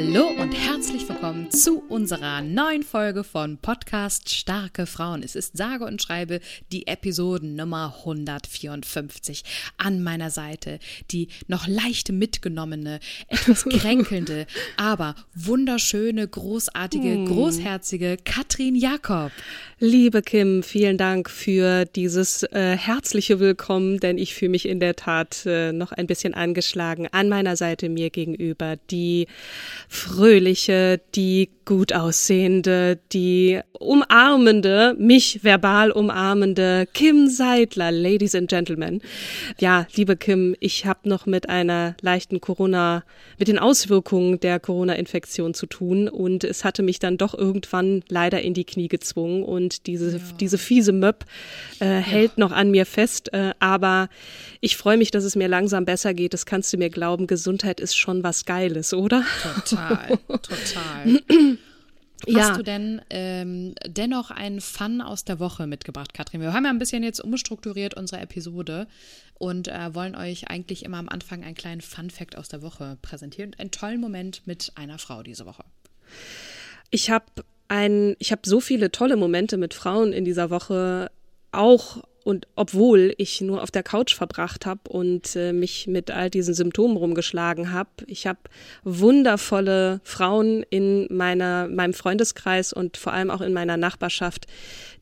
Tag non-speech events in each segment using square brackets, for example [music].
Hallo und herzlich willkommen zu unserer neuen Folge von Podcast Starke Frauen. Es ist sage und schreibe die Episoden Nummer 154. An meiner Seite die noch leicht mitgenommene, [laughs] etwas kränkelnde, aber wunderschöne, großartige, Hm. großherzige Katrin Jakob. Liebe Kim, vielen Dank für dieses äh, herzliche Willkommen, denn ich fühle mich in der Tat äh, noch ein bisschen angeschlagen. An meiner Seite mir gegenüber die fröhliche, die gut aussehende, die umarmende, mich verbal umarmende Kim Seidler, Ladies and Gentlemen. Ja, liebe Kim, ich habe noch mit einer leichten Corona, mit den Auswirkungen der Corona-Infektion zu tun und es hatte mich dann doch irgendwann leider in die Knie gezwungen und diese, diese fiese Möb äh, hält noch an mir fest, äh, aber ich freue mich, dass es mir langsam besser geht. Das kannst du mir glauben. Gesundheit ist schon was Geiles, oder? Total, [laughs] total. Ja. Hast du denn ähm, dennoch einen Fun aus der Woche mitgebracht, Katrin? Wir haben ja ein bisschen jetzt umstrukturiert unsere Episode und äh, wollen euch eigentlich immer am Anfang einen kleinen Fun-Fact aus der Woche präsentieren. Einen tollen Moment mit einer Frau diese Woche. Ich habe ein, ich habe so viele tolle Momente mit Frauen in dieser Woche, auch und obwohl ich nur auf der Couch verbracht habe und äh, mich mit all diesen Symptomen rumgeschlagen habe. Ich habe wundervolle Frauen in meiner, meinem Freundeskreis und vor allem auch in meiner Nachbarschaft,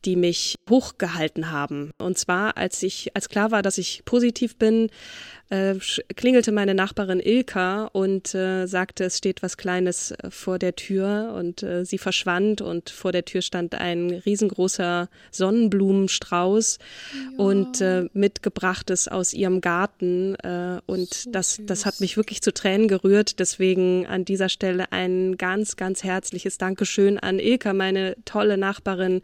die mich hochgehalten haben. Und zwar, als ich, als klar war, dass ich positiv bin, äh, klingelte meine Nachbarin Ilka und äh, sagte, es steht was Kleines äh, vor der Tür und äh, sie verschwand und vor der Tür stand ein riesengroßer Sonnenblumenstrauß und äh, mitgebrachtes aus ihrem Garten äh, und das, das hat mich wirklich zu Tränen gerührt. Deswegen an dieser Stelle ein ganz, ganz herzliches Dankeschön an Ilka, meine tolle Nachbarin.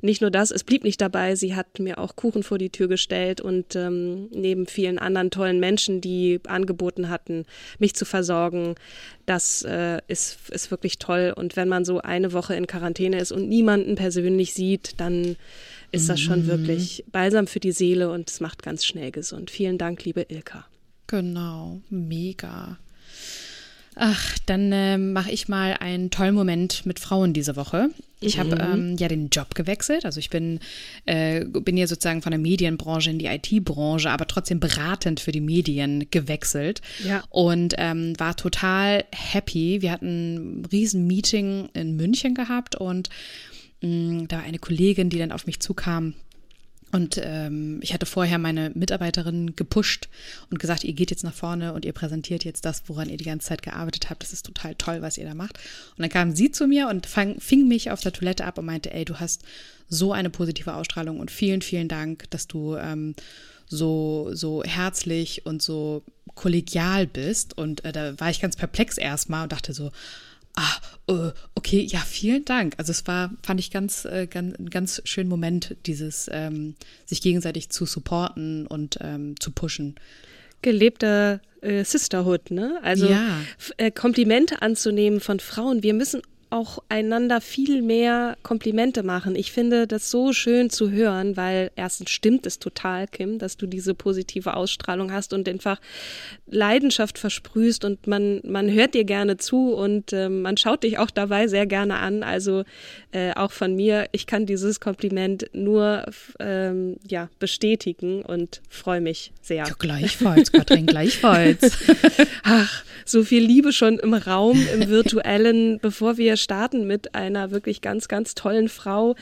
Nicht nur das, es blieb nicht dabei, sie hat mir auch Kuchen vor die Tür gestellt und ähm, neben vielen anderen tollen Menschen, die angeboten hatten, mich zu versorgen, das äh, ist, ist wirklich toll. Und wenn man so eine Woche in Quarantäne ist und niemanden persönlich sieht, dann ist das schon wirklich balsam für die Seele und es macht ganz schnell gesund. Vielen Dank, liebe Ilka. Genau, mega. Ach, dann äh, mache ich mal einen tollen Moment mit Frauen diese Woche. Ich habe ähm, ja den Job gewechselt. Also ich bin, äh, bin hier sozusagen von der Medienbranche in die IT-Branche, aber trotzdem beratend für die Medien gewechselt. Ja. Und ähm, war total happy. Wir hatten ein riesen Meeting in München gehabt und mh, da war eine Kollegin, die dann auf mich zukam und ähm, ich hatte vorher meine Mitarbeiterin gepusht und gesagt, ihr geht jetzt nach vorne und ihr präsentiert jetzt das, woran ihr die ganze Zeit gearbeitet habt. Das ist total toll, was ihr da macht. Und dann kam sie zu mir und fang, fing mich auf der Toilette ab und meinte, ey, du hast so eine positive Ausstrahlung und vielen, vielen Dank, dass du ähm, so, so herzlich und so kollegial bist. Und äh, da war ich ganz perplex erstmal und dachte so, ah, äh, okay, ja, vielen Dank. Also es war, fand ich ganz, äh, ganz, ganz schönen Moment, dieses ähm, sich gegenseitig zu supporten und ähm, zu pushen. Gelebter äh, Sisterhood, ne? Also Ja. Komplimente anzunehmen von Frauen. Wir müssen auch einander viel mehr Komplimente machen. Ich finde das so schön zu hören, weil erstens stimmt es total, Kim, dass du diese positive Ausstrahlung hast und einfach Leidenschaft versprühst und man, man hört dir gerne zu und äh, man schaut dich auch dabei sehr gerne an. Also äh, auch von mir, ich kann dieses Kompliment nur ähm, ja, bestätigen und freue mich sehr. Ja, gleichfalls, Katrin, gleichfalls. [laughs] Ach, so viel Liebe schon im Raum, im virtuellen, bevor wir starten mit einer wirklich ganz, ganz tollen Frau,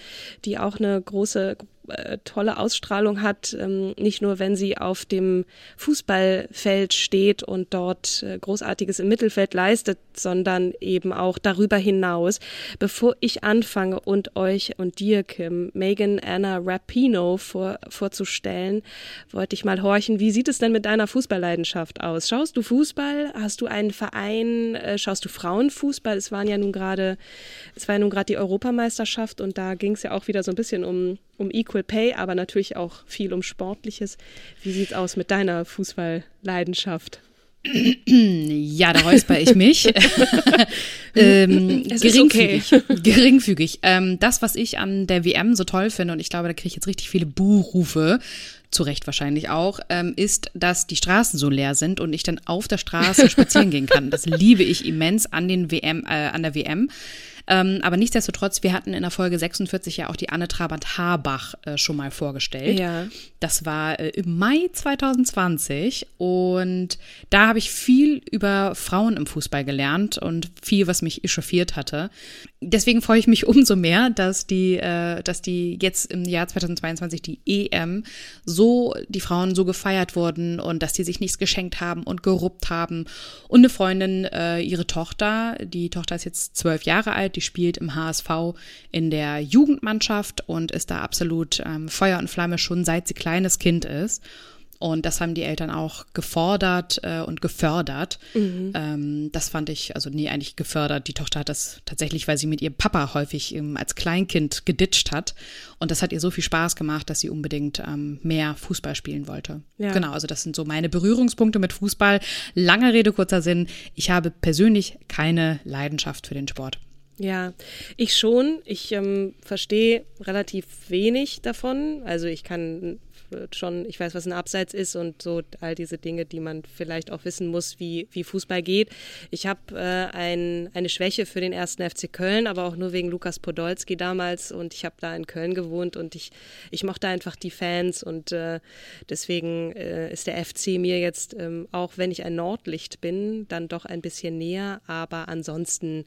die auch eine große äh, tolle Ausstrahlung hat, ähm, nicht nur wenn sie auf dem Fußballfeld steht und dort äh, Großartiges im Mittelfeld leistet, sondern eben auch darüber hinaus. Bevor ich anfange und euch und dir, Kim, Megan Anna Rapino vor, vorzustellen, wollte ich mal horchen, wie sieht es denn mit deiner Fußballleidenschaft aus? Schaust du Fußball? Hast du einen Verein? Äh, schaust du Frauenfußball? Es waren ja nun gerade, es war ja nun gerade die Europameisterschaft und da ging es ja auch wieder so ein bisschen um um Equal Pay, aber natürlich auch viel um Sportliches. Wie sieht's aus mit deiner Fußballleidenschaft? Ja, da räusper ich mich. [laughs] ähm, geringfügig. Okay. [laughs] geringfügig. Ähm, das, was ich an der WM so toll finde, und ich glaube, da kriege ich jetzt richtig viele Buhrufe, zu Recht wahrscheinlich auch, ähm, ist, dass die Straßen so leer sind und ich dann auf der Straße [laughs] spazieren gehen kann. Das liebe ich immens an den WM, äh, an der WM. Ähm, aber nichtsdestotrotz, wir hatten in der Folge 46 ja auch die Anne Trabant-Harbach äh, schon mal vorgestellt. Ja. Das war äh, im Mai 2020 und da habe ich viel über Frauen im Fußball gelernt und viel, was mich echauffiert hatte. Deswegen freue ich mich [laughs] umso mehr, dass die, äh, dass die jetzt im Jahr 2022 die EM so, die Frauen so gefeiert wurden und dass die sich nichts geschenkt haben und geruppt haben. Und eine Freundin, äh, ihre Tochter, die Tochter ist jetzt zwölf Jahre alt, die spielt im HSV in der Jugendmannschaft und ist da absolut ähm, Feuer und Flamme schon seit sie kleines Kind ist. Und das haben die Eltern auch gefordert äh, und gefördert. Mhm. Ähm, das fand ich, also nie eigentlich gefördert. Die Tochter hat das tatsächlich, weil sie mit ihrem Papa häufig ähm, als Kleinkind geditscht hat. Und das hat ihr so viel Spaß gemacht, dass sie unbedingt ähm, mehr Fußball spielen wollte. Ja. Genau, also das sind so meine Berührungspunkte mit Fußball. Lange Rede, kurzer Sinn. Ich habe persönlich keine Leidenschaft für den Sport. Ja, ich schon. Ich ähm, verstehe relativ wenig davon. Also ich kann schon, ich weiß, was ein Abseits ist und so all diese Dinge, die man vielleicht auch wissen muss, wie, wie Fußball geht. Ich habe äh, ein, eine Schwäche für den ersten FC Köln, aber auch nur wegen Lukas Podolski damals und ich habe da in Köln gewohnt und ich, ich mochte einfach die Fans und äh, deswegen äh, ist der FC mir jetzt, ähm, auch wenn ich ein Nordlicht bin, dann doch ein bisschen näher, aber ansonsten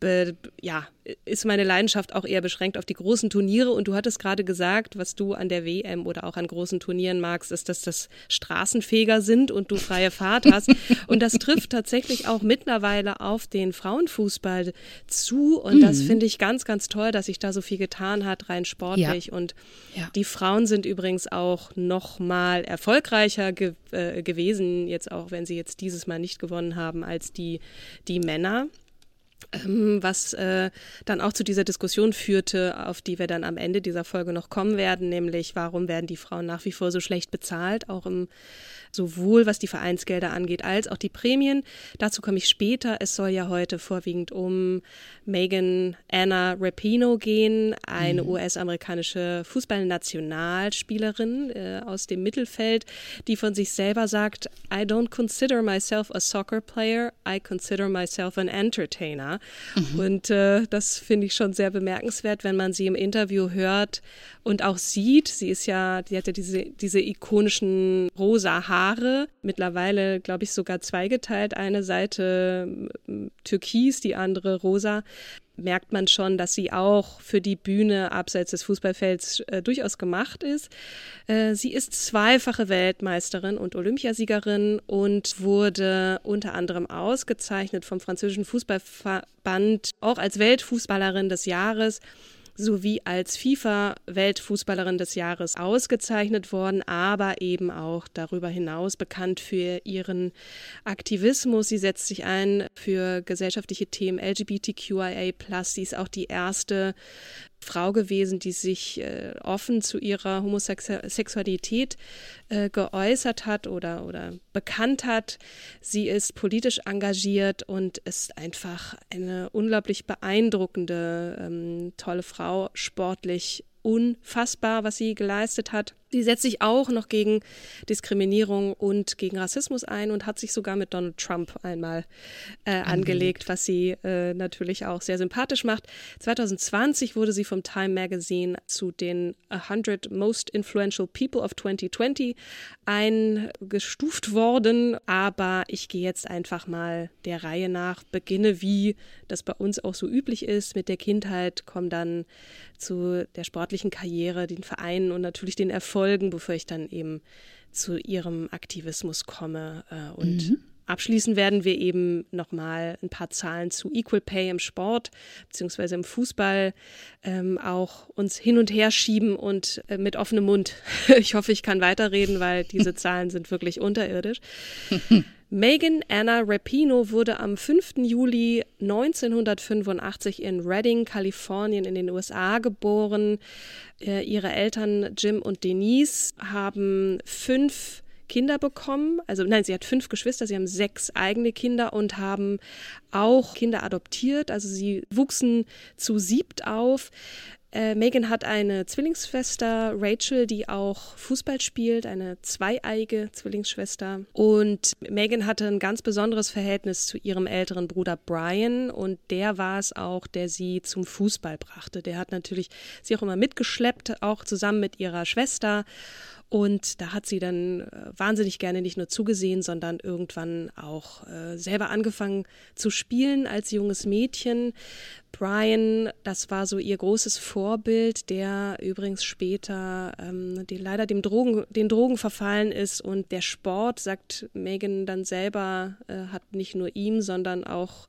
be, ja, ist meine Leidenschaft auch eher beschränkt auf die großen Turniere. Und du hattest gerade gesagt, was du an der WM oder auch an großen Turnieren magst, ist, dass das Straßenfeger sind und du freie Fahrt hast. [laughs] und das trifft tatsächlich auch mittlerweile auf den Frauenfußball zu. Und mhm. das finde ich ganz, ganz toll, dass sich da so viel getan hat, rein sportlich. Ja. Und ja. die Frauen sind übrigens auch noch mal erfolgreicher ge äh, gewesen, jetzt auch wenn sie jetzt dieses Mal nicht gewonnen haben, als die, die Männer. Ähm, was äh, dann auch zu dieser Diskussion führte, auf die wir dann am Ende dieser Folge noch kommen werden, nämlich warum werden die Frauen nach wie vor so schlecht bezahlt, auch im sowohl was die Vereinsgelder angeht, als auch die Prämien. Dazu komme ich später. Es soll ja heute vorwiegend um Megan Anna Rapino gehen, eine mhm. US-amerikanische Fußballnationalspielerin äh, aus dem Mittelfeld, die von sich selber sagt, I don't consider myself a soccer player, I consider myself an entertainer. Mhm. Und äh, das finde ich schon sehr bemerkenswert, wenn man sie im Interview hört und auch sieht. Sie ist ja, die hat ja diese, diese ikonischen rosa Haare Haare, mittlerweile glaube ich sogar zweigeteilt, eine Seite türkis, die andere rosa, merkt man schon, dass sie auch für die Bühne abseits des Fußballfelds äh, durchaus gemacht ist. Äh, sie ist zweifache Weltmeisterin und Olympiasiegerin und wurde unter anderem ausgezeichnet vom französischen Fußballverband auch als Weltfußballerin des Jahres sowie als FIFA-Weltfußballerin des Jahres ausgezeichnet worden, aber eben auch darüber hinaus bekannt für ihren Aktivismus. Sie setzt sich ein für gesellschaftliche Themen LGBTQIA+. Sie ist auch die erste Frau gewesen, die sich äh, offen zu ihrer Homosexualität äh, geäußert hat oder, oder bekannt hat. Sie ist politisch engagiert und ist einfach eine unglaublich beeindruckende, ähm, tolle Frau, sportlich unfassbar, was sie geleistet hat. Sie setzt sich auch noch gegen Diskriminierung und gegen Rassismus ein und hat sich sogar mit Donald Trump einmal äh, angelegt, was sie äh, natürlich auch sehr sympathisch macht. 2020 wurde sie vom Time Magazine zu den 100 Most Influential People of 2020 eingestuft worden. Aber ich gehe jetzt einfach mal der Reihe nach, beginne wie das bei uns auch so üblich ist, mit der Kindheit, komme dann zu der sportlichen Karriere, den Vereinen und natürlich den Erfolgen, bevor ich dann eben zu ihrem Aktivismus komme. Äh, und mhm. abschließend werden wir eben nochmal ein paar Zahlen zu Equal Pay im Sport beziehungsweise im Fußball ähm, auch uns hin und her schieben und äh, mit offenem Mund. [laughs] ich hoffe, ich kann weiterreden, weil diese [laughs] Zahlen sind wirklich unterirdisch. [laughs] Megan Anna Rapino wurde am 5. Juli 1985 in Redding, Kalifornien in den USA geboren. Äh, ihre Eltern Jim und Denise haben fünf Kinder bekommen. Also nein, sie hat fünf Geschwister, sie haben sechs eigene Kinder und haben auch Kinder adoptiert. Also sie wuchsen zu siebt auf. Äh, Megan hat eine Zwillingsschwester, Rachel, die auch Fußball spielt, eine zweieige Zwillingsschwester. Und Megan hatte ein ganz besonderes Verhältnis zu ihrem älteren Bruder Brian und der war es auch, der sie zum Fußball brachte. Der hat natürlich sie auch immer mitgeschleppt, auch zusammen mit ihrer Schwester. Und da hat sie dann äh, wahnsinnig gerne nicht nur zugesehen, sondern irgendwann auch äh, selber angefangen zu spielen als junges Mädchen. Brian, das war so ihr großes Vorbild, der übrigens später ähm, die leider dem Drogen, den Drogen verfallen ist. Und der Sport, sagt Megan dann selber, äh, hat nicht nur ihm, sondern auch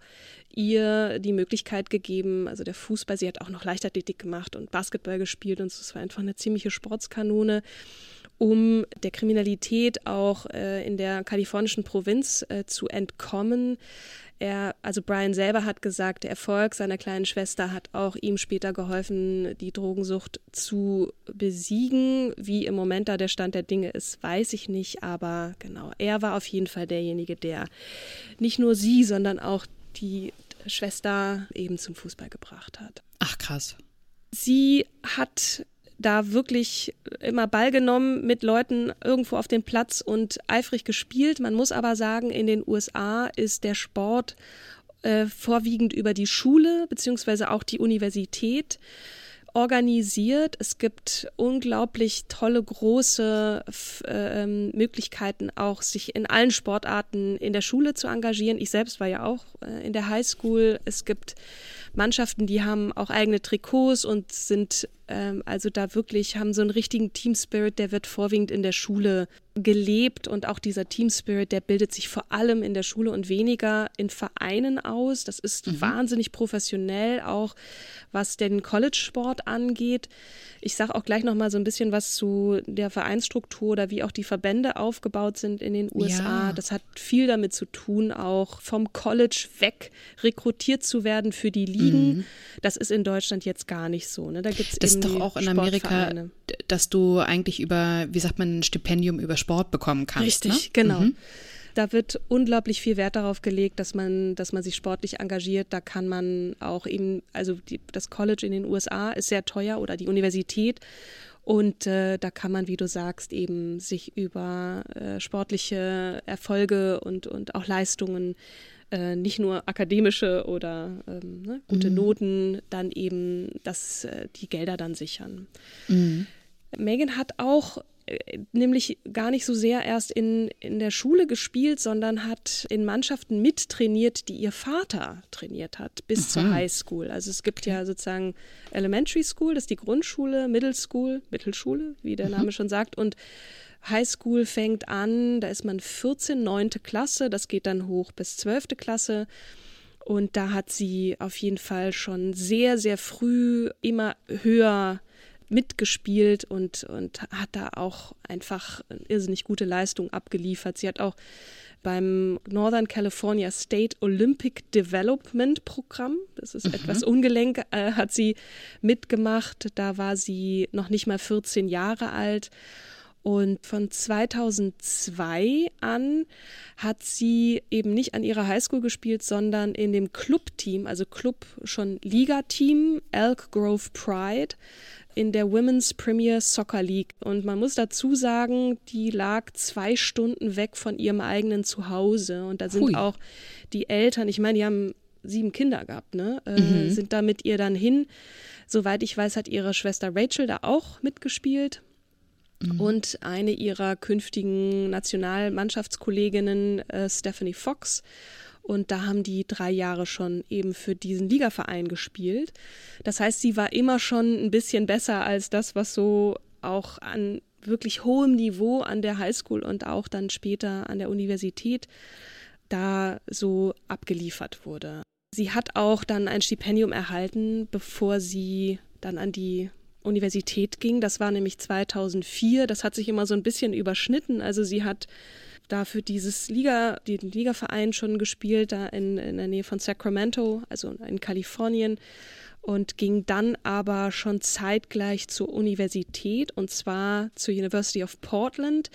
ihr die Möglichkeit gegeben, also der Fußball, sie hat auch noch Leichtathletik gemacht und Basketball gespielt und es war einfach eine ziemliche Sportskanone um der Kriminalität auch äh, in der kalifornischen Provinz äh, zu entkommen. Er, also Brian selber hat gesagt, der Erfolg seiner kleinen Schwester hat auch ihm später geholfen, die Drogensucht zu besiegen. Wie im Moment da der Stand der Dinge ist, weiß ich nicht, aber genau, er war auf jeden Fall derjenige, der nicht nur sie, sondern auch die Schwester eben zum Fußball gebracht hat. Ach krass. Sie hat da wirklich immer Ball genommen mit Leuten irgendwo auf dem Platz und eifrig gespielt. Man muss aber sagen, in den USA ist der Sport äh, vorwiegend über die Schule beziehungsweise auch die Universität organisiert. Es gibt unglaublich tolle, große äh, Möglichkeiten, auch sich in allen Sportarten in der Schule zu engagieren. Ich selbst war ja auch äh, in der Highschool. Es gibt Mannschaften, die haben auch eigene Trikots und sind ähm, also da wirklich, haben so einen richtigen Team Spirit, der wird vorwiegend in der Schule gelebt und auch dieser Team Spirit, der bildet sich vor allem in der Schule und weniger in Vereinen aus. Das ist mhm. wahnsinnig professionell, auch was den College-Sport angeht. Ich sage auch gleich noch mal so ein bisschen was zu der Vereinsstruktur oder wie auch die Verbände aufgebaut sind in den USA. Ja. Das hat viel damit zu tun, auch vom College weg rekrutiert zu werden für die Ligen. Mhm. Das ist in Deutschland jetzt gar nicht so. Ne? Da gibt's das ist doch auch in Amerika, dass du eigentlich über, wie sagt man, ein Stipendium über Sport bekommen kannst. Richtig, ne? genau. Mhm. Da wird unglaublich viel Wert darauf gelegt, dass man, dass man sich sportlich engagiert. Da kann man auch eben, also die, das College in den USA ist sehr teuer oder die Universität. Und äh, da kann man, wie du sagst, eben sich über äh, sportliche Erfolge und, und auch Leistungen äh, nicht nur akademische oder ähm, ne, gute mhm. Noten, dann eben dass äh, die Gelder dann sichern. Mhm. Megan hat auch äh, nämlich gar nicht so sehr erst in, in der Schule gespielt, sondern hat in Mannschaften mittrainiert, die ihr Vater trainiert hat, bis mhm. zur High School. Also es gibt okay. ja sozusagen Elementary School, das ist die Grundschule, Middle School, Mittelschule, wie der mhm. Name schon sagt, und Highschool fängt an, da ist man 14, 9. Klasse, das geht dann hoch bis 12. Klasse. Und da hat sie auf jeden Fall schon sehr, sehr früh immer höher mitgespielt und, und hat da auch einfach eine irrsinnig gute Leistung abgeliefert. Sie hat auch beim Northern California State Olympic Development Programm, das ist mhm. etwas ungelenk, äh, hat sie mitgemacht. Da war sie noch nicht mal 14 Jahre alt. Und von 2002 an hat sie eben nicht an ihrer Highschool gespielt, sondern in dem Clubteam, also Club schon Liga-Team, Elk Grove Pride in der Women's Premier Soccer League. Und man muss dazu sagen, die lag zwei Stunden weg von ihrem eigenen Zuhause. Und da sind Hui. auch die Eltern, ich meine, die haben sieben Kinder gehabt, ne? Äh, mhm. Sind da mit ihr dann hin. Soweit ich weiß, hat ihre Schwester Rachel da auch mitgespielt. Mhm. Und eine ihrer künftigen Nationalmannschaftskolleginnen, äh, Stephanie Fox. Und da haben die drei Jahre schon eben für diesen Ligaverein gespielt. Das heißt, sie war immer schon ein bisschen besser als das, was so auch an wirklich hohem Niveau an der Highschool und auch dann später an der Universität da so abgeliefert wurde. Sie hat auch dann ein Stipendium erhalten, bevor sie dann an die Universität ging. Das war nämlich 2004. Das hat sich immer so ein bisschen überschnitten. Also sie hat da für dieses Liga, den Ligaverein schon gespielt, da in, in der Nähe von Sacramento, also in Kalifornien und ging dann aber schon zeitgleich zur Universität und zwar zur University of Portland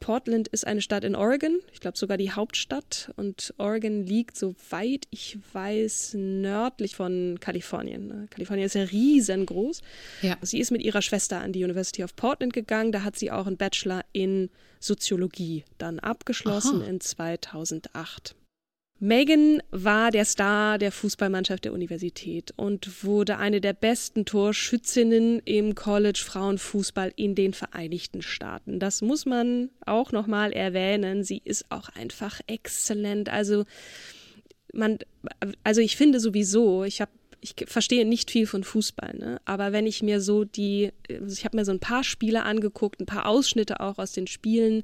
Portland ist eine Stadt in Oregon, ich glaube sogar die Hauptstadt. Und Oregon liegt, soweit ich weiß, nördlich von Kalifornien. Ne? Kalifornien ist ja riesengroß. Ja. Sie ist mit ihrer Schwester an die University of Portland gegangen. Da hat sie auch einen Bachelor in Soziologie dann abgeschlossen Aha. in 2008. Megan war der Star der Fußballmannschaft der Universität und wurde eine der besten Torschützinnen im College Frauenfußball in den Vereinigten Staaten. Das muss man auch nochmal erwähnen. Sie ist auch einfach exzellent. Also man, also ich finde sowieso, ich habe ich verstehe nicht viel von Fußball, ne? aber wenn ich mir so die, also ich habe mir so ein paar Spiele angeguckt, ein paar Ausschnitte auch aus den Spielen,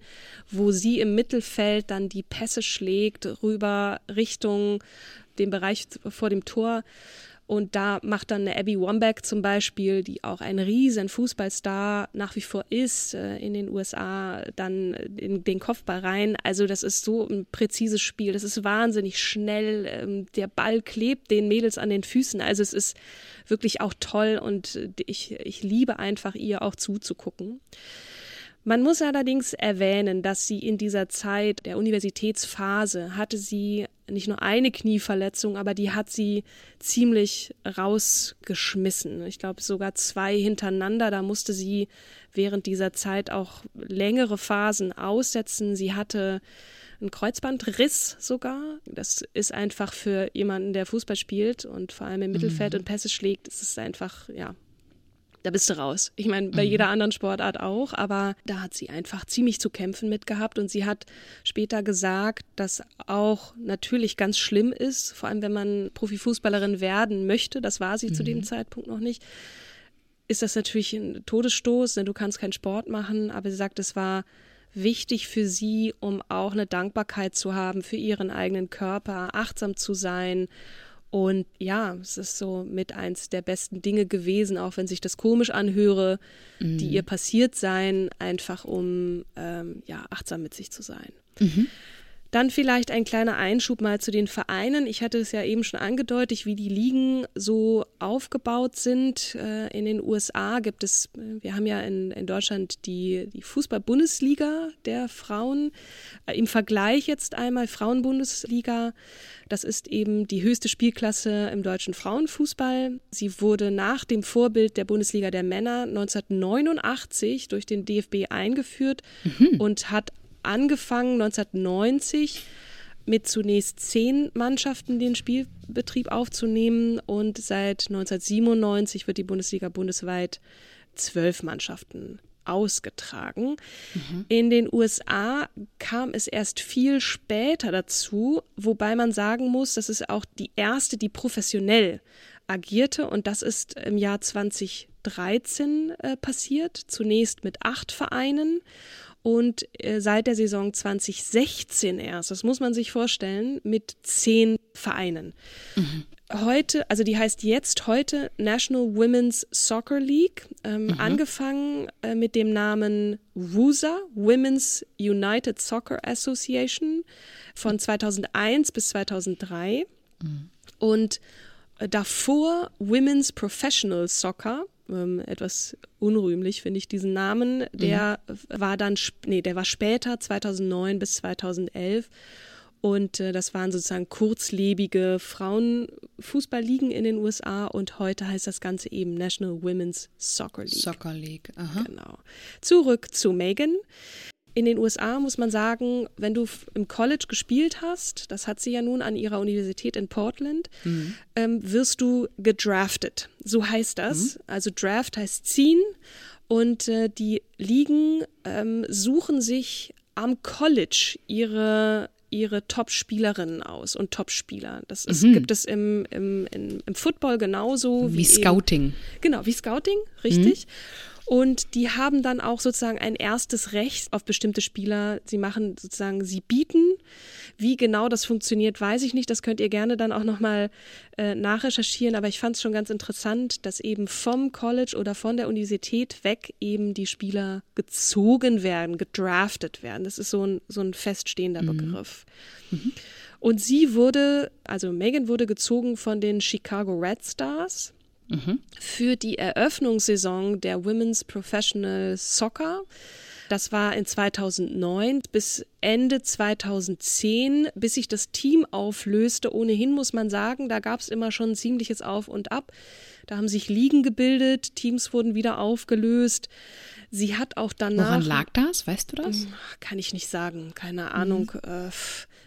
wo sie im Mittelfeld dann die Pässe schlägt, rüber Richtung dem Bereich vor dem Tor und da macht dann eine Abby Wambach zum Beispiel, die auch ein riesen Fußballstar nach wie vor ist, äh, in den USA dann in den Kopfball rein. Also das ist so ein präzises Spiel. Das ist wahnsinnig schnell. Ähm, der Ball klebt den Mädels an den Füßen. Also es ist wirklich auch toll und ich, ich liebe einfach ihr auch zuzugucken. Man muss allerdings erwähnen, dass sie in dieser Zeit der Universitätsphase hatte sie nicht nur eine Knieverletzung, aber die hat sie ziemlich rausgeschmissen. Ich glaube sogar zwei hintereinander. Da musste sie während dieser Zeit auch längere Phasen aussetzen. Sie hatte einen Kreuzbandriss sogar. Das ist einfach für jemanden, der Fußball spielt und vor allem im Mittelfeld mhm. und Pässe schlägt, ist es einfach, ja, da bist du raus. Ich meine, bei mhm. jeder anderen Sportart auch, aber da hat sie einfach ziemlich zu kämpfen mit gehabt und sie hat später gesagt, dass auch natürlich ganz schlimm ist, vor allem wenn man Profifußballerin werden möchte, das war sie mhm. zu dem mhm. Zeitpunkt noch nicht, ist das natürlich ein Todesstoß, denn du kannst keinen Sport machen, aber sie sagt, es war wichtig für sie, um auch eine Dankbarkeit zu haben für ihren eigenen Körper, achtsam zu sein und ja, es ist so mit eins der besten Dinge gewesen, auch wenn sich das komisch anhöre, mhm. die ihr passiert sein, einfach um ähm, ja achtsam mit sich zu sein. Mhm. Dann vielleicht ein kleiner Einschub mal zu den Vereinen. Ich hatte es ja eben schon angedeutet, wie die Ligen so aufgebaut sind. Äh, in den USA gibt es, wir haben ja in, in Deutschland die, die Fußball-Bundesliga der Frauen. Äh, Im Vergleich jetzt einmal Frauenbundesliga. Das ist eben die höchste Spielklasse im deutschen Frauenfußball. Sie wurde nach dem Vorbild der Bundesliga der Männer 1989 durch den DFB eingeführt mhm. und hat angefangen 1990 mit zunächst zehn Mannschaften den Spielbetrieb aufzunehmen und seit 1997 wird die Bundesliga bundesweit zwölf Mannschaften ausgetragen. Mhm. In den USA kam es erst viel später dazu, wobei man sagen muss, das ist auch die erste, die professionell agierte und das ist im Jahr 2013 äh, passiert, zunächst mit acht Vereinen und äh, seit der Saison 2016 erst, das muss man sich vorstellen, mit zehn Vereinen. Mhm. heute, also die heißt jetzt heute National Women's Soccer League, ähm, mhm. angefangen äh, mit dem Namen WUSA, Women's United Soccer Association, von 2001 bis 2003. Mhm. Und äh, davor Women's Professional Soccer, ähm, etwas unrühmlich finde ich diesen Namen, der mhm. war dann, nee, der war später, 2009 bis 2011 und äh, das waren sozusagen kurzlebige Frauenfußballligen in den USA und heute heißt das Ganze eben National Women's Soccer League. Soccer League, aha. Genau. Zurück zu Megan. In den USA muss man sagen, wenn du im College gespielt hast, das hat sie ja nun an ihrer Universität in Portland, mhm. ähm, wirst du gedraftet. So heißt das. Mhm. Also Draft heißt ziehen und äh, die Ligen ähm, suchen sich am College ihre ihre Top-Spielerinnen aus und Top-Spieler. Das ist, mhm. gibt es im, im, im, im Football genauso. Wie, wie Scouting. Eben, genau, wie Scouting, richtig. Mhm. Und die haben dann auch sozusagen ein erstes Recht auf bestimmte Spieler. Sie machen sozusagen, sie bieten. Wie genau das funktioniert, weiß ich nicht. Das könnt ihr gerne dann auch nochmal äh, nachrecherchieren. Aber ich fand es schon ganz interessant, dass eben vom College oder von der Universität weg eben die Spieler gezogen werden, gedraftet werden. Das ist so ein, so ein feststehender mhm. Begriff. Mhm. Und sie wurde, also Megan wurde gezogen von den Chicago Red Stars für die Eröffnungssaison der Women's Professional Soccer. Das war in 2009 bis Ende 2010, bis sich das Team auflöste. Ohnehin muss man sagen, da gab es immer schon ein ziemliches Auf und Ab. Da haben sich Ligen gebildet, Teams wurden wieder aufgelöst. Sie hat auch danach. Woran lag das? Weißt du das? Hm, kann ich nicht sagen. Keine Ahnung. Mhm. Äh,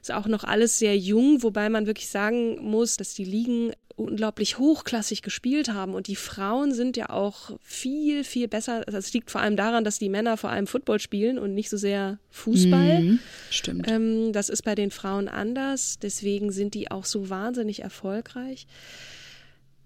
ist auch noch alles sehr jung, wobei man wirklich sagen muss, dass die Ligen unglaublich hochklassig gespielt haben und die Frauen sind ja auch viel, viel besser. Also es liegt vor allem daran, dass die Männer vor allem Football spielen und nicht so sehr Fußball. Mhm, stimmt. Ähm, das ist bei den Frauen anders, deswegen sind die auch so wahnsinnig erfolgreich.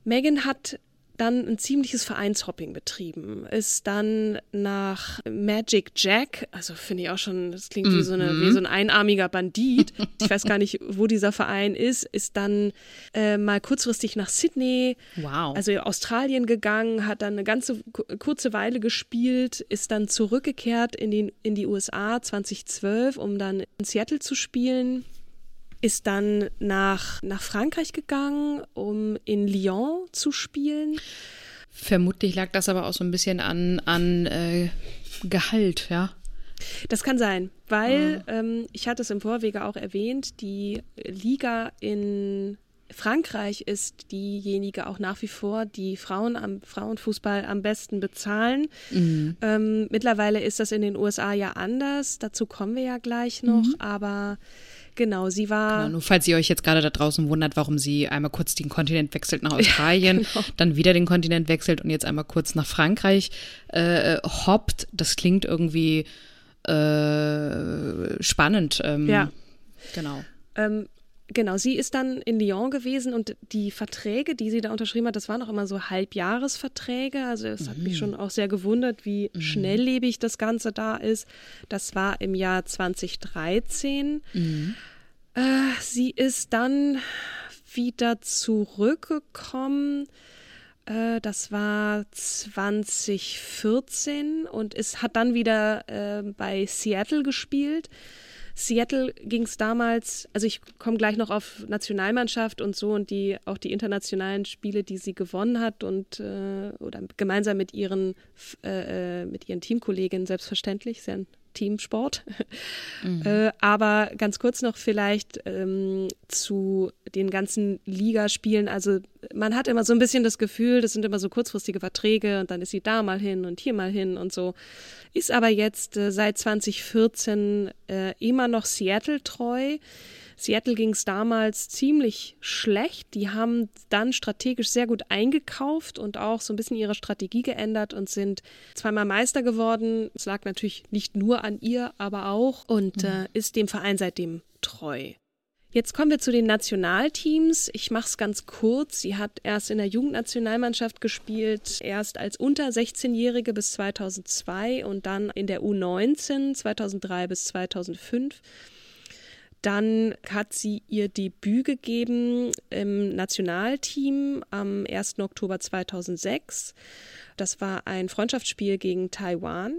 Megan hat dann ein ziemliches Vereinshopping betrieben, ist dann nach Magic Jack, also finde ich auch schon, das klingt wie so, eine, wie mhm. so ein einarmiger Bandit, ich weiß gar nicht, wo dieser Verein ist, ist dann äh, mal kurzfristig nach Sydney, wow. also Australien gegangen, hat dann eine ganze kurze Weile gespielt, ist dann zurückgekehrt in, den, in die USA 2012, um dann in Seattle zu spielen ist dann nach, nach Frankreich gegangen, um in Lyon zu spielen. Vermutlich lag das aber auch so ein bisschen an, an äh, Gehalt, ja. Das kann sein, weil ah. ähm, ich hatte es im Vorwege auch erwähnt, die Liga in Frankreich ist diejenige auch nach wie vor, die Frauen am Frauenfußball am besten bezahlen. Mhm. Ähm, mittlerweile ist das in den USA ja anders. Dazu kommen wir ja gleich noch. Mhm. Aber Genau, sie war. Genau, nur falls ihr euch jetzt gerade da draußen wundert, warum sie einmal kurz den Kontinent wechselt nach Australien, ja, [laughs] genau. dann wieder den Kontinent wechselt und jetzt einmal kurz nach Frankreich äh, hoppt, das klingt irgendwie äh, spannend. Ähm, ja. Genau. Ähm, genau, sie ist dann in Lyon gewesen und die Verträge, die sie da unterschrieben hat, das waren auch immer so Halbjahresverträge. Also es mhm. hat mich mhm. schon auch sehr gewundert, wie mhm. schnelllebig das Ganze da ist. Das war im Jahr 2013. Mhm. Äh, sie ist dann wieder zurückgekommen. Äh, das war 2014 und es hat dann wieder äh, bei Seattle gespielt. Seattle ging es damals, also ich komme gleich noch auf Nationalmannschaft und so und die auch die internationalen Spiele, die sie gewonnen hat und äh, oder gemeinsam mit ihren äh, äh mit ihren Teamkolleginnen selbstverständlich, ist Teamsport. Mhm. Äh, aber ganz kurz noch vielleicht ähm, zu den ganzen Ligaspielen. Also man hat immer so ein bisschen das Gefühl, das sind immer so kurzfristige Verträge und dann ist sie da mal hin und hier mal hin und so. Ist aber jetzt äh, seit 2014 äh, immer noch Seattle treu. Seattle ging es damals ziemlich schlecht. Die haben dann strategisch sehr gut eingekauft und auch so ein bisschen ihre Strategie geändert und sind zweimal Meister geworden. Es lag natürlich nicht nur an ihr, aber auch und mhm. äh, ist dem Verein seitdem treu. Jetzt kommen wir zu den Nationalteams. Ich mache es ganz kurz. Sie hat erst in der Jugendnationalmannschaft gespielt, erst als unter 16-Jährige bis 2002 und dann in der U19 2003 bis 2005. Dann hat sie ihr Debüt gegeben im Nationalteam am 1. Oktober 2006. Das war ein Freundschaftsspiel gegen Taiwan.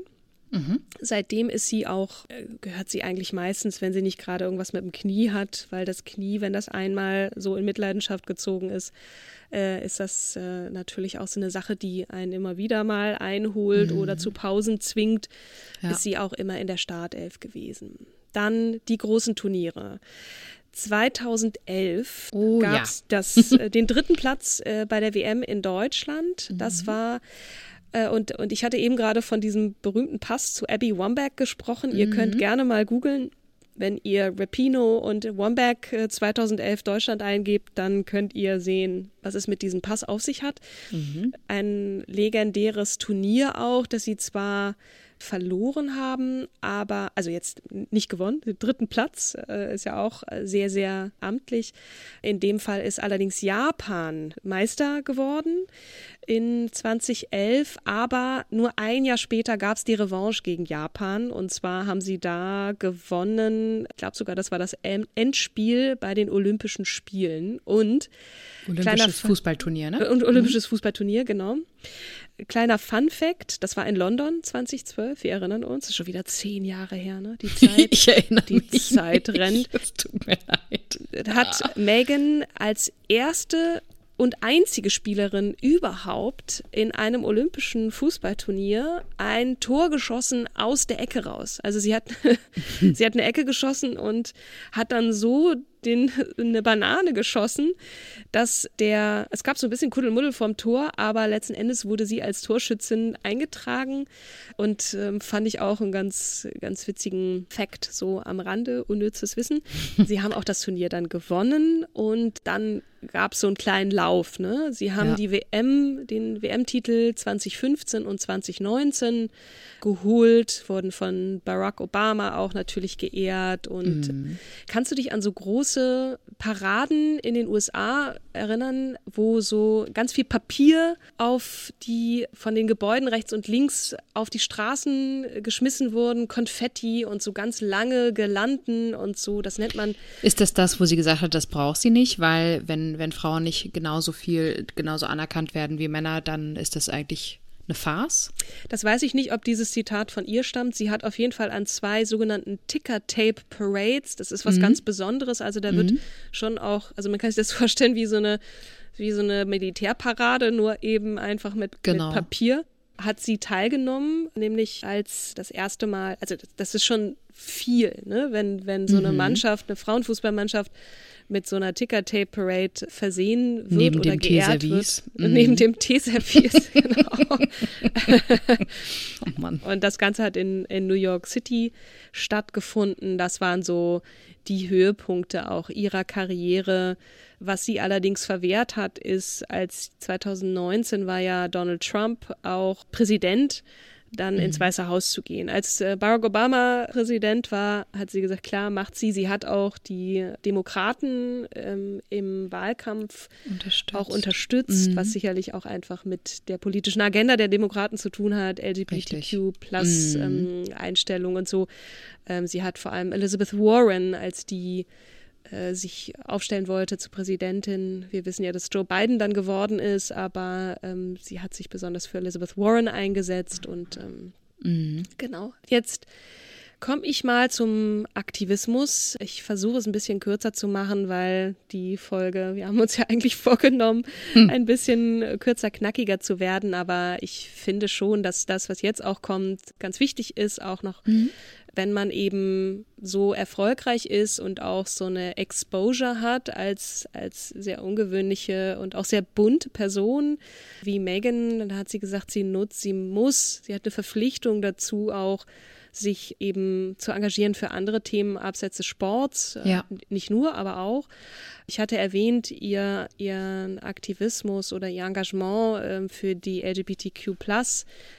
Mhm. Seitdem ist sie auch, äh, gehört sie eigentlich meistens, wenn sie nicht gerade irgendwas mit dem Knie hat, weil das Knie, wenn das einmal so in Mitleidenschaft gezogen ist, äh, ist das äh, natürlich auch so eine Sache, die einen immer wieder mal einholt mhm. oder zu Pausen zwingt, ja. ist sie auch immer in der Startelf gewesen. Dann die großen Turniere. 2011 oh, gab es ja. [laughs] äh, den dritten Platz äh, bei der WM in Deutschland. Das mhm. war äh, und, und ich hatte eben gerade von diesem berühmten Pass zu Abby Wambach gesprochen. Mhm. Ihr könnt gerne mal googeln. Wenn ihr Rapino und Wambach 2011 Deutschland eingebt, dann könnt ihr sehen, was es mit diesem Pass auf sich hat. Mhm. Ein legendäres Turnier auch, das sie zwar verloren haben, aber, also jetzt nicht gewonnen, den dritten Platz äh, ist ja auch sehr, sehr amtlich. In dem Fall ist allerdings Japan Meister geworden in 2011, aber nur ein Jahr später gab es die Revanche gegen Japan und zwar haben sie da gewonnen, ich glaube sogar, das war das Endspiel bei den Olympischen Spielen und Olympisches Fußballturnier, ne? Und Olympisches mhm. Fußballturnier, genau. Kleiner Fun Fact, das war in London 2012, wir erinnern uns, das ist schon wieder zehn Jahre her, ne? Die [laughs] Zeit, ich erinnere die mich Zeit nicht. rennt. [laughs] Es tut mir leid. Hat ah. Megan als erste und einzige Spielerin überhaupt in einem olympischen Fußballturnier ein Tor geschossen aus der Ecke raus. Also sie hat, [laughs] sie hat eine Ecke geschossen und hat dann so den, eine Banane geschossen, dass der, es gab so ein bisschen Kuddelmuddel vorm Tor, aber letzten Endes wurde sie als Torschützin eingetragen und ähm, fand ich auch einen ganz, ganz witzigen Fakt so am Rande, unnützes Wissen. Sie haben auch das Turnier dann gewonnen und dann gab es so einen kleinen Lauf. Ne? Sie haben ja. die WM, den WM-Titel 2015 und 2019 geholt, wurden von Barack Obama auch natürlich geehrt. Und mhm. kannst du dich an so große Paraden in den USA erinnern, wo so ganz viel Papier auf die von den Gebäuden rechts und links auf die Straßen geschmissen wurden, Konfetti und so ganz lange Gelanden und so. Das nennt man. Ist das das, wo sie gesagt hat, das braucht sie nicht, weil wenn, wenn Frauen nicht genauso viel, genauso anerkannt werden wie Männer, dann ist das eigentlich eine Farce? Das weiß ich nicht, ob dieses Zitat von ihr stammt. Sie hat auf jeden Fall an zwei sogenannten Ticker-Tape-Parades. Das ist was mhm. ganz Besonderes. Also da wird mhm. schon auch, also man kann sich das [laughs] vorstellen wie so eine, wie so eine Militärparade, nur eben einfach mit, genau. mit Papier hat sie teilgenommen, nämlich als das erste Mal, also das ist schon viel, ne? wenn, wenn so eine mhm. Mannschaft, eine Frauenfußballmannschaft mit so einer Ticker-Tape-Parade versehen wird neben oder dem geehrt wird. Mhm. Neben dem Teeservice, [laughs] genau. [laughs] oh Mann. Und das Ganze hat in, in New York City stattgefunden. Das waren so die Höhepunkte auch ihrer Karriere. Was sie allerdings verwehrt hat, ist, als 2019 war ja Donald Trump auch Präsident dann mhm. ins Weiße Haus zu gehen. Als äh, Barack Obama Präsident war, hat sie gesagt, klar, macht sie. Sie hat auch die Demokraten ähm, im Wahlkampf unterstützt. auch unterstützt, mhm. was sicherlich auch einfach mit der politischen Agenda der Demokraten zu tun hat, LGBTQ plus mhm. ähm, Einstellung und so. Ähm, sie hat vor allem Elizabeth Warren als die äh, sich aufstellen wollte zur Präsidentin. Wir wissen ja, dass Joe Biden dann geworden ist, aber ähm, sie hat sich besonders für Elizabeth Warren eingesetzt und ähm, mhm. genau. Jetzt komme ich mal zum Aktivismus. Ich versuche es ein bisschen kürzer zu machen, weil die Folge, wir haben uns ja eigentlich vorgenommen, hm. ein bisschen kürzer, knackiger zu werden. Aber ich finde schon, dass das, was jetzt auch kommt, ganz wichtig ist, auch noch mhm wenn man eben so erfolgreich ist und auch so eine Exposure hat als, als sehr ungewöhnliche und auch sehr bunte Person wie Megan, dann hat sie gesagt, sie nutzt, sie muss, sie hat eine Verpflichtung dazu auch, sich eben zu engagieren für andere Themen abseits des Sports. Äh, ja. Nicht nur, aber auch. Ich hatte erwähnt, ihr, ihren Aktivismus oder ihr Engagement äh, für die LGBTQ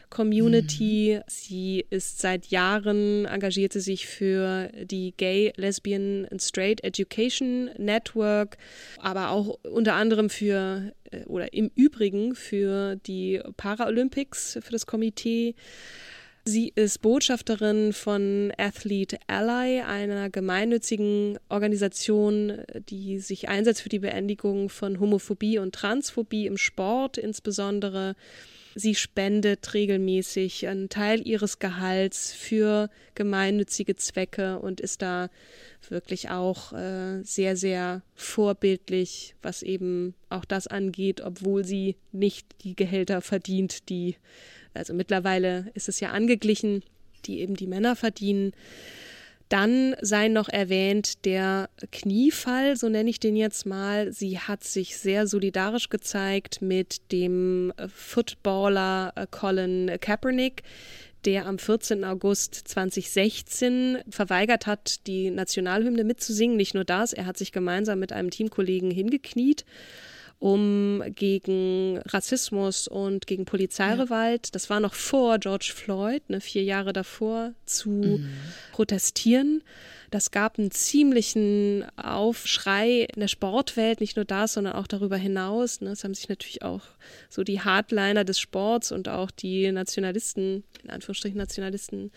Community. Mhm. Sie ist seit Jahren, engagierte sich für die Gay, Lesbian and Straight Education Network, aber auch unter anderem für äh, oder im Übrigen für die Paralympics, für das Komitee Sie ist Botschafterin von Athlete Ally, einer gemeinnützigen Organisation, die sich einsetzt für die Beendigung von Homophobie und Transphobie im Sport insbesondere. Sie spendet regelmäßig einen Teil ihres Gehalts für gemeinnützige Zwecke und ist da wirklich auch äh, sehr, sehr vorbildlich, was eben auch das angeht, obwohl sie nicht die Gehälter verdient, die, also mittlerweile ist es ja angeglichen, die eben die Männer verdienen. Dann sei noch erwähnt der Kniefall, so nenne ich den jetzt mal. Sie hat sich sehr solidarisch gezeigt mit dem Footballer äh, Colin Kaepernick, der am 14. August 2016 verweigert hat, die Nationalhymne mitzusingen. Nicht nur das, er hat sich gemeinsam mit einem Teamkollegen hingekniet um gegen Rassismus und gegen Polizeigewalt, ja. das war noch vor George Floyd, ne, vier Jahre davor, zu mhm. protestieren. Das gab einen ziemlichen Aufschrei in der Sportwelt, nicht nur das, sondern auch darüber hinaus. Ne. Es haben sich natürlich auch so die Hardliner des Sports und auch die Nationalisten, in Anführungsstrichen Nationalisten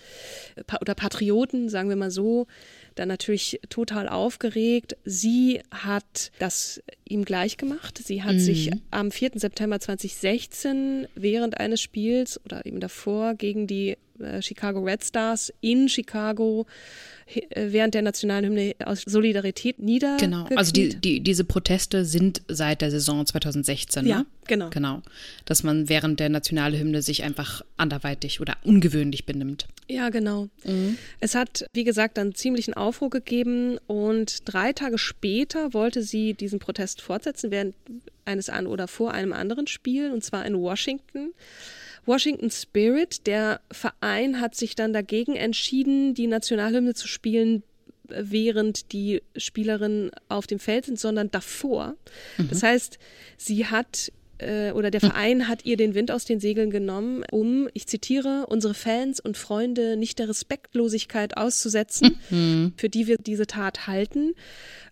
äh, oder Patrioten, sagen wir mal so, dann natürlich total aufgeregt. Sie hat das ihm gleich gemacht. Sie hat mhm. sich am 4. September 2016 während eines Spiels oder eben davor gegen die Chicago Red Stars in Chicago äh, während der nationalen Hymne aus Solidarität nieder. Genau, also die, die, diese Proteste sind seit der Saison 2016. Ne? Ja, genau. Genau, dass man während der Nationalhymne sich einfach anderweitig oder ungewöhnlich benimmt. Ja, genau. Mhm. Es hat, wie gesagt, dann ziemlichen Aufruhr gegeben und drei Tage später wollte sie diesen Protest fortsetzen während eines an oder vor einem anderen Spiel und zwar in Washington. Washington Spirit, der Verein hat sich dann dagegen entschieden, die Nationalhymne zu spielen, während die Spielerinnen auf dem Feld sind, sondern davor. Mhm. Das heißt, sie hat äh, oder der Verein hat ihr den Wind aus den Segeln genommen, um, ich zitiere, unsere Fans und Freunde nicht der Respektlosigkeit auszusetzen, mhm. für die wir diese Tat halten.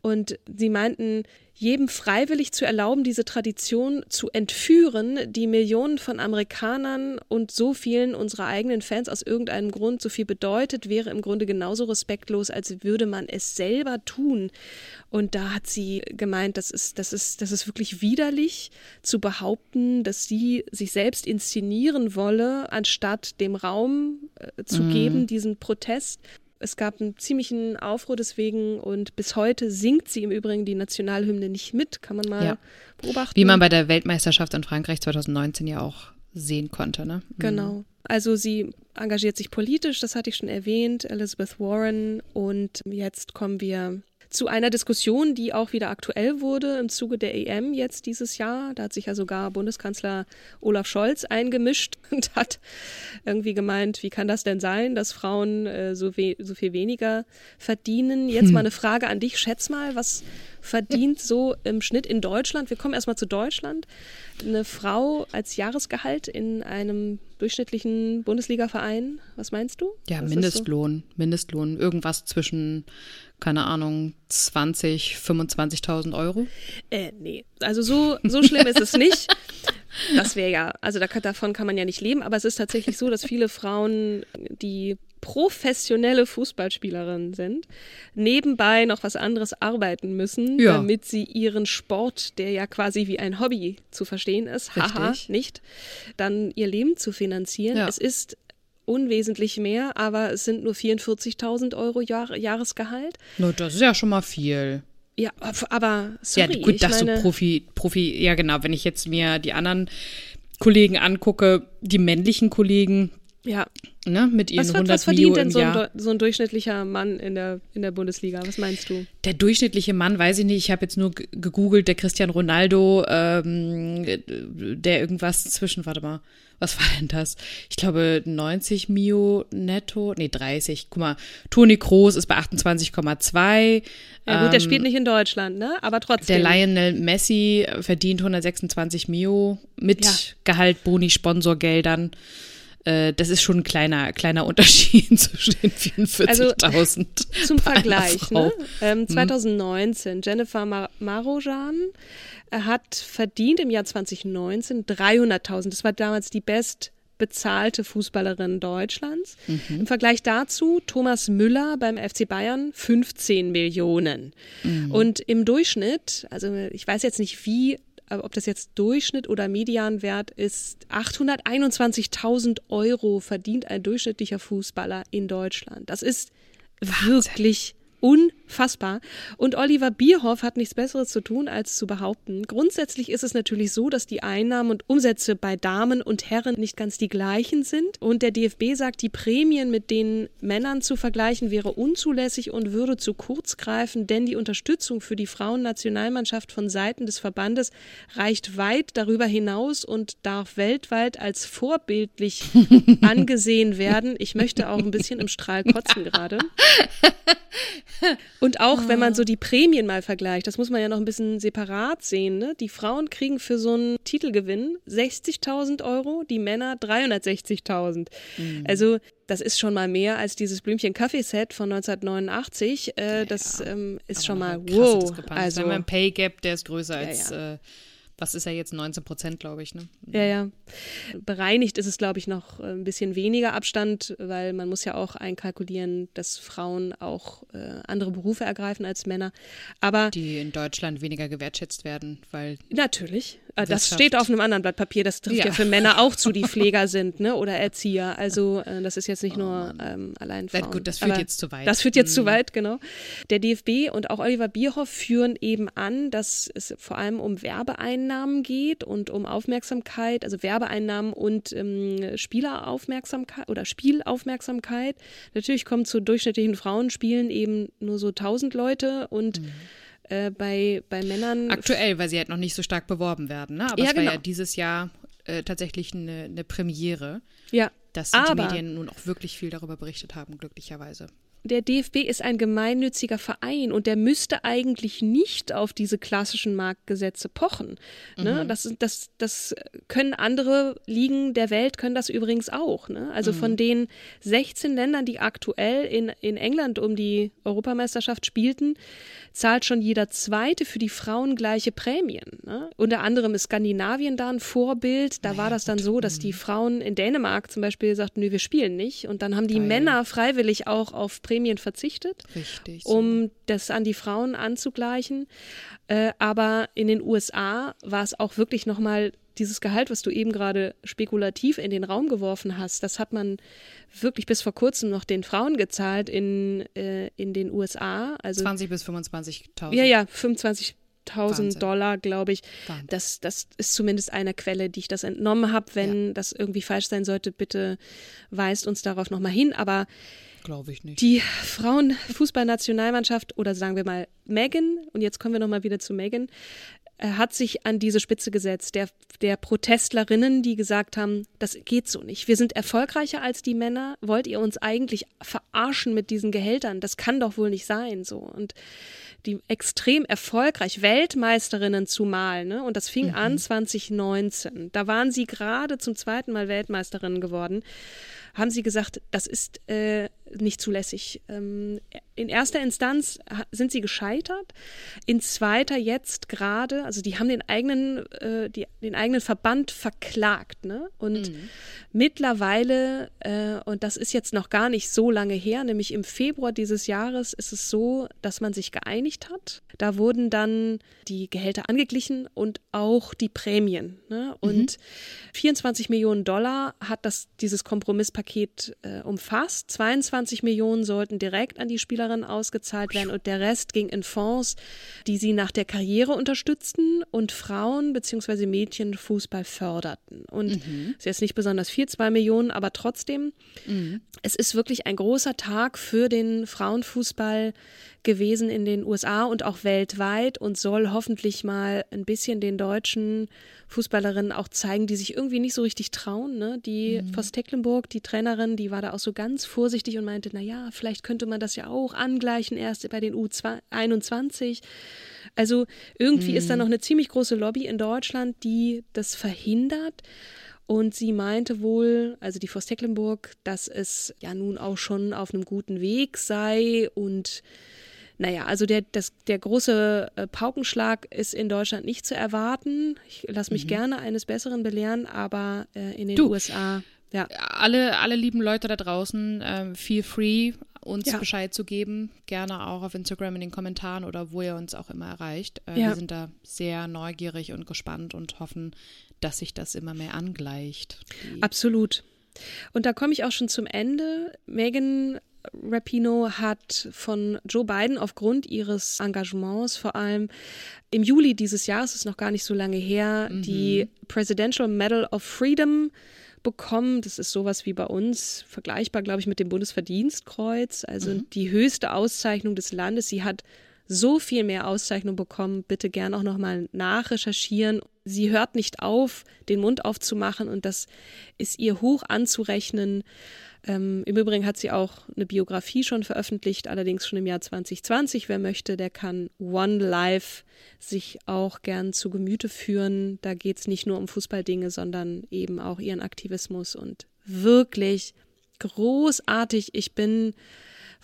Und sie meinten, jedem freiwillig zu erlauben, diese Tradition zu entführen, die Millionen von Amerikanern und so vielen unserer eigenen Fans aus irgendeinem Grund so viel bedeutet, wäre im Grunde genauso respektlos, als würde man es selber tun. Und da hat sie gemeint, das ist, das ist, das ist wirklich widerlich zu behaupten, dass sie sich selbst inszenieren wolle, anstatt dem Raum äh, zu mhm. geben, diesen Protest. Es gab einen ziemlichen Aufruhr deswegen und bis heute singt sie im Übrigen die Nationalhymne nicht mit, kann man mal ja. beobachten. Wie man bei der Weltmeisterschaft in Frankreich 2019 ja auch sehen konnte, ne? Mhm. Genau. Also sie engagiert sich politisch, das hatte ich schon erwähnt, Elizabeth Warren. Und jetzt kommen wir zu einer Diskussion, die auch wieder aktuell wurde im Zuge der EM jetzt dieses Jahr. Da hat sich ja sogar Bundeskanzler Olaf Scholz eingemischt [laughs] und hat irgendwie gemeint, wie kann das denn sein, dass Frauen äh, so, so viel weniger verdienen? Jetzt hm. mal eine Frage an dich. Schätz mal, was verdient so im Schnitt in Deutschland, wir kommen erstmal zu Deutschland, eine Frau als Jahresgehalt in einem durchschnittlichen Bundesliga-Verein? Was meinst du? Ja, Mindestlohn. So? Mindestlohn. Irgendwas zwischen, keine Ahnung, 20, 25.000 Euro? Äh, nee. Also so, so schlimm ist es nicht. [laughs] Das wäre ja, also da, davon kann man ja nicht leben, aber es ist tatsächlich so, dass viele Frauen, die professionelle Fußballspielerinnen sind, nebenbei noch was anderes arbeiten müssen, ja. damit sie ihren Sport, der ja quasi wie ein Hobby zu verstehen ist, Richtig. haha, nicht, dann ihr Leben zu finanzieren. Ja. Es ist unwesentlich mehr, aber es sind nur 44.000 Euro Jahr Jahresgehalt. No, das ist ja schon mal viel. Ja, aber sorry, Ja, gut, dass meine, du Profi, Profi, ja genau, wenn ich jetzt mir die anderen Kollegen angucke, die männlichen Kollegen, ja. Ne, mit ihren was, 100 was verdient denn so ein, so ein, durchschnittlicher Mann in der, in der Bundesliga? Was meinst du? Der durchschnittliche Mann, weiß ich nicht. Ich habe jetzt nur gegoogelt, der Christian Ronaldo, ähm, der irgendwas zwischen, warte mal, was war denn das? Ich glaube 90 Mio netto, nee 30. Guck mal, Toni Kroos ist bei 28,2. Ja gut, ähm, der spielt nicht in Deutschland, ne? Aber trotzdem. Der Lionel Messi verdient 126 Mio mit ja. Gehalt, Boni, Sponsorgeldern. Äh, das ist schon ein kleiner, kleiner [laughs] Unterschied [laughs] zwischen den 44.000. Also, zum Vergleich, ne? Ähm, 2019, hm. Jennifer Mar Marojan äh, hat verdient im Jahr 2019 300.000. Das war damals die best bezahlte Fußballerin Deutschlands. Mhm. Im Vergleich dazu Thomas Müller beim FC Bayern 15 Millionen. Mhm. Und im Durchschnitt, also ich weiß jetzt nicht wie ob das jetzt Durchschnitt oder Medianwert ist, 821.000 Euro verdient ein durchschnittlicher Fußballer in Deutschland. Das ist Wahnsinn. wirklich unfassbar. Und Oliver Bierhoff hat nichts Besseres zu tun, als zu behaupten, grundsätzlich ist es natürlich so, dass die Einnahmen und Umsätze bei Damen und Herren nicht ganz die gleichen sind. Und der DFB sagt, die Prämien mit den Männern zu vergleichen wäre unzulässig und würde zu kurz greifen, denn die Unterstützung für die Frauennationalmannschaft von Seiten des Verbandes reicht weit darüber hinaus und darf weltweit als vorbildlich [laughs] angesehen werden. Ich möchte auch ein bisschen im Strahl kotzen [laughs] gerade. [laughs] Und auch, wenn man so die Prämien mal vergleicht, das muss man ja noch ein bisschen separat sehen. Ne? Die Frauen kriegen für so einen Titelgewinn 60.000 Euro, die Männer 360.000. Mhm. Also das ist schon mal mehr als dieses Blümchen-Kaffeeset von 1989. Äh, ja, das ähm, ist schon mal wow. Also haben ein Pay Gap, der ist größer ja, als äh, was ist ja jetzt 19 Prozent, glaube ich. Ne? Ja, ja. Bereinigt ist es, glaube ich, noch äh, ein bisschen weniger Abstand, weil man muss ja auch einkalkulieren, dass Frauen auch äh, andere Berufe ergreifen als Männer. Aber die in Deutschland weniger gewertschätzt werden, weil natürlich. Äh, das steht auf einem anderen Blatt Papier. Das trifft ja, ja für Männer auch zu, die [laughs] Pfleger sind, ne, oder Erzieher. Also äh, das ist jetzt nicht oh, nur ähm, allein Frauen. Gut, das führt Aber jetzt zu weit. Das führt jetzt mhm. zu weit, genau. Der DFB und auch Oliver Bierhoff führen eben an, dass es vor allem um Werbeeinnahmen geht und um Aufmerksamkeit, also Werbeeinnahmen und ähm, Spieleraufmerksamkeit oder Spielaufmerksamkeit. Natürlich kommen zu durchschnittlichen Frauenspielen eben nur so 1000 Leute und mhm äh, bei, bei Männern. Aktuell, weil sie halt noch nicht so stark beworben werden. Ne? Aber ja, es war genau. ja dieses Jahr äh, tatsächlich eine, eine, Premiere. Ja. Dass die Medien nun auch wirklich viel darüber berichtet haben, glücklicherweise der DFB ist ein gemeinnütziger Verein und der müsste eigentlich nicht auf diese klassischen Marktgesetze pochen. Ne? Mhm. Das, das, das können andere Ligen der Welt, können das übrigens auch. Ne? Also mhm. von den 16 Ländern, die aktuell in, in England um die Europameisterschaft spielten, zahlt schon jeder Zweite für die Frauen gleiche Prämien. Ne? Unter anderem ist Skandinavien da ein Vorbild. Da war das dann so, dass die mhm. Frauen in Dänemark zum Beispiel sagten, nö, wir spielen nicht. Und dann haben die Geil. Männer freiwillig auch auf Prämien Prämien verzichtet, Richtig, um das an die Frauen anzugleichen. Äh, aber in den USA war es auch wirklich nochmal dieses Gehalt, was du eben gerade spekulativ in den Raum geworfen hast, das hat man wirklich bis vor kurzem noch den Frauen gezahlt in, äh, in den USA. Also 20 bis 25.000. Ja, ja, 25 1000 Dollar, glaube ich. Das, das ist zumindest eine Quelle, die ich das entnommen habe. Wenn ja. das irgendwie falsch sein sollte, bitte weist uns darauf nochmal hin. Aber Glaube ich nicht. Die Frauenfußballnationalmannschaft oder sagen wir mal Megan, und jetzt kommen wir nochmal wieder zu Megan, äh, hat sich an diese Spitze gesetzt, der, der Protestlerinnen, die gesagt haben, das geht so nicht. Wir sind erfolgreicher als die Männer. Wollt ihr uns eigentlich verarschen mit diesen Gehältern? Das kann doch wohl nicht sein, so. Und die extrem erfolgreich, Weltmeisterinnen zumal, ne? Und das fing mhm. an 2019. Da waren sie gerade zum zweiten Mal Weltmeisterinnen geworden haben sie gesagt, das ist äh, nicht zulässig. Ähm, in erster Instanz sind sie gescheitert, in zweiter jetzt gerade, also die haben den eigenen, äh, die, den eigenen Verband verklagt, ne? Und mhm. mittlerweile, äh, und das ist jetzt noch gar nicht so lange her, nämlich im Februar dieses Jahres ist es so, dass man sich geeinigt hat. Da wurden dann die Gehälter angeglichen und auch die Prämien. Ne? Und mhm. 24 Millionen Dollar hat das, dieses Kompromisspaket äh, umfasst. 22 Millionen sollten direkt an die Spielerin ausgezahlt werden und der Rest ging in Fonds, die sie nach der Karriere unterstützten und Frauen bzw. Mädchen Fußball förderten. Und mhm. ist jetzt nicht besonders viel, zwei Millionen, aber trotzdem, mhm. es ist wirklich ein großer Tag für den Frauenfußball gewesen in den USA und auch weltweit und soll hoffentlich mal ein bisschen den deutschen Fußballerinnen auch zeigen, die sich irgendwie nicht so richtig trauen. Ne? Die mhm. Voss Tecklenburg, die Trainerin, die war da auch so ganz vorsichtig und meinte, na ja, vielleicht könnte man das ja auch angleichen erst bei den U21. Also irgendwie mhm. ist da mhm. noch eine ziemlich große Lobby in Deutschland, die das verhindert. Und sie meinte wohl, also die Voss Tecklenburg, dass es ja nun auch schon auf einem guten Weg sei und naja, also der, das, der große äh, Paukenschlag ist in Deutschland nicht zu erwarten. Ich lasse mich mhm. gerne eines Besseren belehren, aber äh, in den du, USA. Ja. Alle, alle lieben Leute da draußen, ähm, feel free, uns Ja. Bescheid zu geben. Gerne auch auf Instagram in den Kommentaren oder wo ihr uns auch immer erreicht. Äh, Ja. Wir sind da sehr neugierig und gespannt und hoffen, dass sich das immer mehr angleicht. Absolut. Und da komme ich auch schon zum Ende. Megan Rapino hat von Joe Biden aufgrund ihres Engagements vor allem im Juli dieses Jahres, ist noch gar nicht so lange her, die Presidential Medal of Freedom bekommen. Das ist sowas wie bei uns, vergleichbar, glaube ich, mit dem Bundesverdienstkreuz, also die höchste Auszeichnung des Landes. Sie hat so viel mehr Auszeichnung bekommen. Bitte gern auch nochmal nachrecherchieren. Sie hört nicht auf, den Mund aufzumachen und das ist ihr hoch anzurechnen. Ähm, Im Übrigen hat sie auch eine Biografie schon veröffentlicht, allerdings schon im Jahr 2020. Wer möchte, der kann One Life sich auch gern zu Gemüte führen. Da geht es nicht nur um Fußballdinge, sondern eben auch ihren Aktivismus und wirklich großartig. Ich bin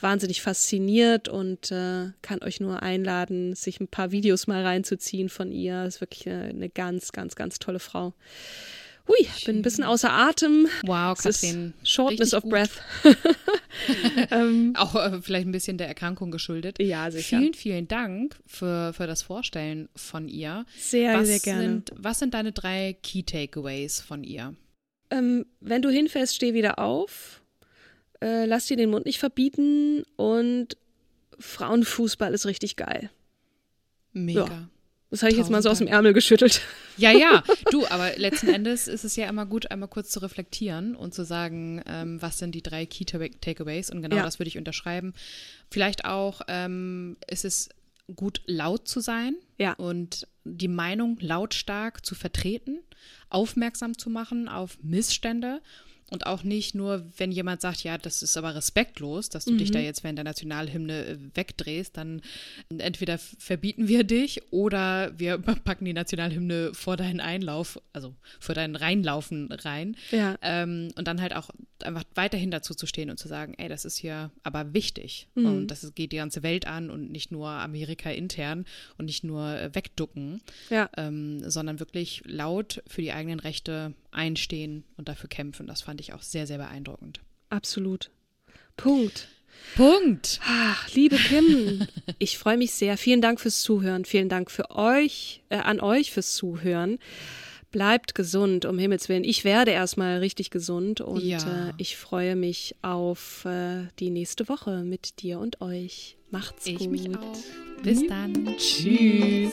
wahnsinnig fasziniert und äh, kann euch nur einladen, sich ein paar Videos mal reinzuziehen von ihr. Ist wirklich eine, eine ganz, ganz, ganz tolle Frau. Hui, bin ein bisschen außer Atem. Wow, Katrin. Shortness of gut. breath. [laughs] [laughs] ähm, Auch äh, vielleicht ein bisschen der Erkrankung geschuldet. ja, sicher. Vielen, vielen Dank für, für das Vorstellen von ihr. Sehr, was sehr gerne. Sind, was sind deine drei Key Takeaways von ihr? Ähm, wenn du hinfällst, steh wieder auf. Äh, lass dir den Mund nicht verbieten und Frauenfußball ist richtig geil. Mega. Das habe ich jetzt mal so aus dem Ärmel geschüttelt. [laughs] Ja, ja, [laughs] du, aber letzten Endes ist es ja immer gut, einmal kurz zu reflektieren und zu sagen, ähm, was sind die drei Key Ta- Takeaways und genau Ja. das würde ich unterschreiben. Vielleicht auch ähm, ist es gut, laut zu sein Ja. und die Meinung lautstark zu vertreten, aufmerksam zu machen auf Missstände und auch nicht nur, wenn jemand sagt, ja, das ist aber respektlos, dass du dich da jetzt während der Nationalhymne äh, wegdrehst, dann entweder verbieten wir dich oder wir [laughs] packen die Nationalhymne vor deinen Einlauf, also vor deinen Reinlaufen rein. Ja. Ähm, und dann halt auch einfach weiterhin dazu zu stehen und zu sagen, ey, das ist hier aber wichtig. Und das geht die ganze Welt an und nicht nur Amerika intern und nicht nur äh, wegducken, Ja. ähm, sondern wirklich laut für die eigenen Rechte einstehen und dafür kämpfen. Das fand ich auch sehr, sehr beeindruckend. Absolut. Punkt. Punkt. Ach, liebe Kim, ich freue mich sehr. Vielen Dank fürs Zuhören. Vielen Dank für euch, äh, an euch fürs Zuhören. Bleibt gesund, um Himmels Willen. Ich werde erstmal richtig gesund und Ja. äh, ich freue mich auf äh, die nächste Woche mit dir und euch. Macht's Ich gut. Bis dann. Tschüss.